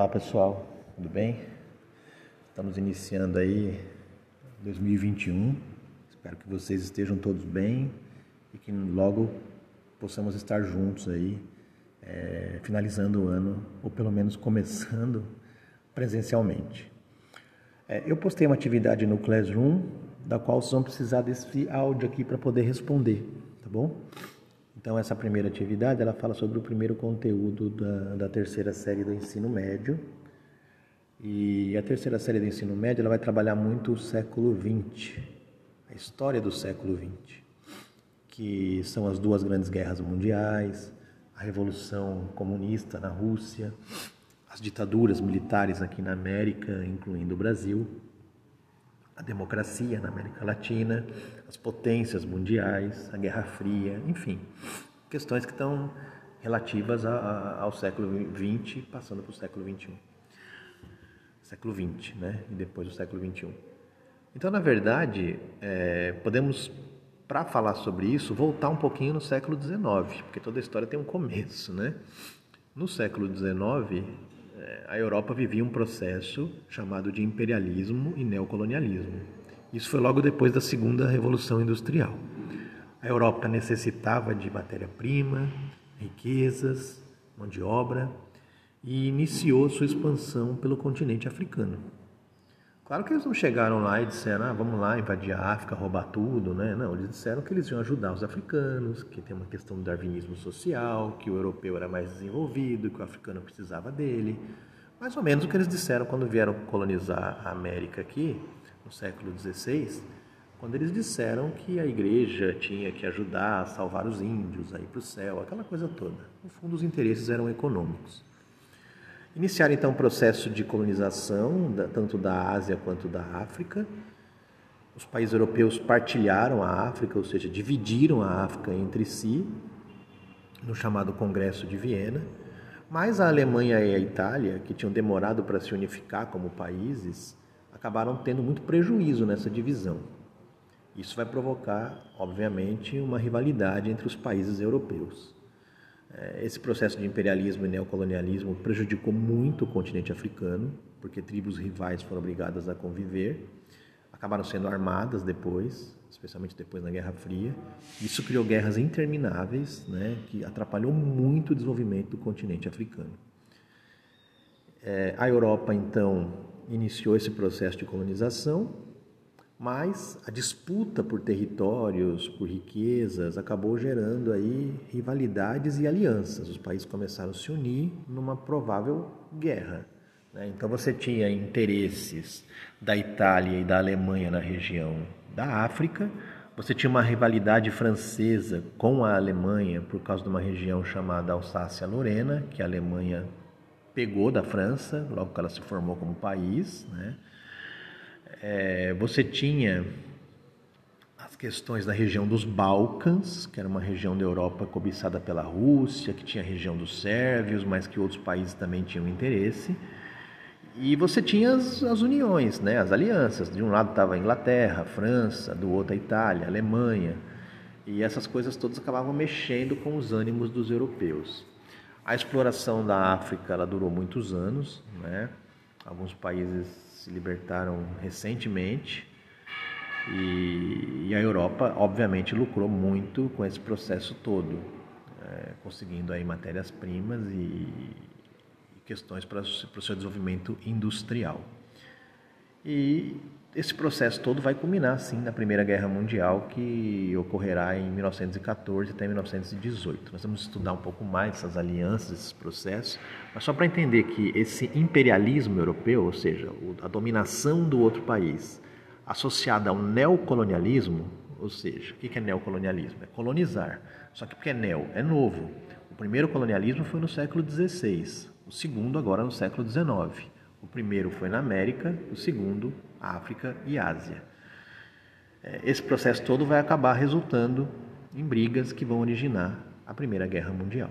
Olá pessoal, tudo bem? Estamos iniciando aí 2021. Espero que vocês estejam todos bem e que logo possamos estar juntos aí, é, finalizando o ano ou pelo menos começando presencialmente. É, eu postei uma atividade no Classroom da qual vocês vão precisar desse áudio aqui para poder responder, tá bom? Então, essa primeira atividade, ela fala sobre o primeiro conteúdo da, da terceira série do ensino médio. E a terceira série do ensino médio, ela vai trabalhar muito o século XX, a história do século XX, que são as duas grandes guerras mundiais, a revolução comunista na Rússia, as ditaduras militares aqui na América, incluindo o Brasil, a democracia na América Latina, as potências mundiais, a Guerra Fria, enfim, questões que estão relativas a, a, ao século XX, passando para o século XXI. Século XX, né? E depois o século XXI. Então, na verdade, é, podemos, para falar sobre isso, voltar um pouquinho no século XIX, porque toda a história tem um começo, né? No século XIX, a Europa vivia um processo chamado de imperialismo e neocolonialismo. Isso foi logo depois da Segunda Revolução Industrial. A Europa necessitava de matéria-prima, riquezas, mão de obra e iniciou sua expansão pelo continente africano. Claro que eles não chegaram lá e disseram, ah, vamos lá invadir a África, roubar tudo, né? Não, eles disseram que eles iam ajudar os africanos, que tem uma questão do darwinismo social, que o europeu era mais desenvolvido, que o africano precisava dele. Mais ou menos o que eles disseram quando vieram colonizar a América aqui, no século XVI, quando eles disseram que a igreja tinha que ajudar a salvar os índios, a ir para o céu, aquela coisa toda. No fundo, os interesses eram econômicos. Iniciaram então o processo de colonização, tanto da Ásia quanto da África. Os países europeus partilharam a África, ou seja, dividiram a África entre si, no chamado Congresso de Viena. Mas a Alemanha e a Itália, que tinham demorado para se unificar como países, acabaram tendo muito prejuízo nessa divisão. Isso vai provocar, obviamente, uma rivalidade entre os países europeus. É, esse processo de imperialismo e neocolonialismo prejudicou muito o continente africano, porque tribos rivais foram obrigadas a conviver, acabaram sendo armadas depois, especialmente depois da Guerra Fria. Isso criou guerras intermináveis, né, que atrapalhou muito o desenvolvimento do continente africano. É, a Europa, então, iniciou esse processo de colonização mas a disputa por territórios, por riquezas, acabou gerando aí rivalidades e alianças. Os países começaram a se unir numa provável guerra. Né? Então você tinha interesses da Itália e da Alemanha na região da África, você tinha uma rivalidade francesa com a Alemanha por causa de uma região chamada Alsácia-Lorena, que a Alemanha pegou da França logo que ela se formou como país, né? É, você tinha as questões da região dos Balcãs, que era uma região da Europa cobiçada pela Rússia, que tinha a região dos sérvios, mas que outros países também tinham interesse. E você tinha as, as uniões, né, as alianças. De um lado estava a Inglaterra, a França, do outro a Itália, a Alemanha. E essas coisas todas acabavam mexendo com os ânimos dos europeus. A exploração da África ela durou muitos anos, né? Alguns países se libertaram recentemente e, e a Europa, obviamente, lucrou muito com esse processo todo, é, conseguindo aí matérias-primas e, e, questões para, para o seu desenvolvimento industrial. E esse processo todo vai culminar, sim, na Primeira Guerra Mundial, que ocorrerá em 1914 até 1918. Nós vamos estudar um pouco mais essas alianças, esses processos, mas só para entender que esse imperialismo europeu, ou seja, a dominação do outro país, associada ao neocolonialismo, ou seja, o que é neocolonialismo? É colonizar. Só que porque é neo, é novo. O primeiro colonialismo foi no século XVI, o segundo agora no século XIX. O primeiro foi na América, o segundo, África e Ásia. É, esse processo todo vai acabar resultando em brigas que vão originar a Primeira Guerra Mundial.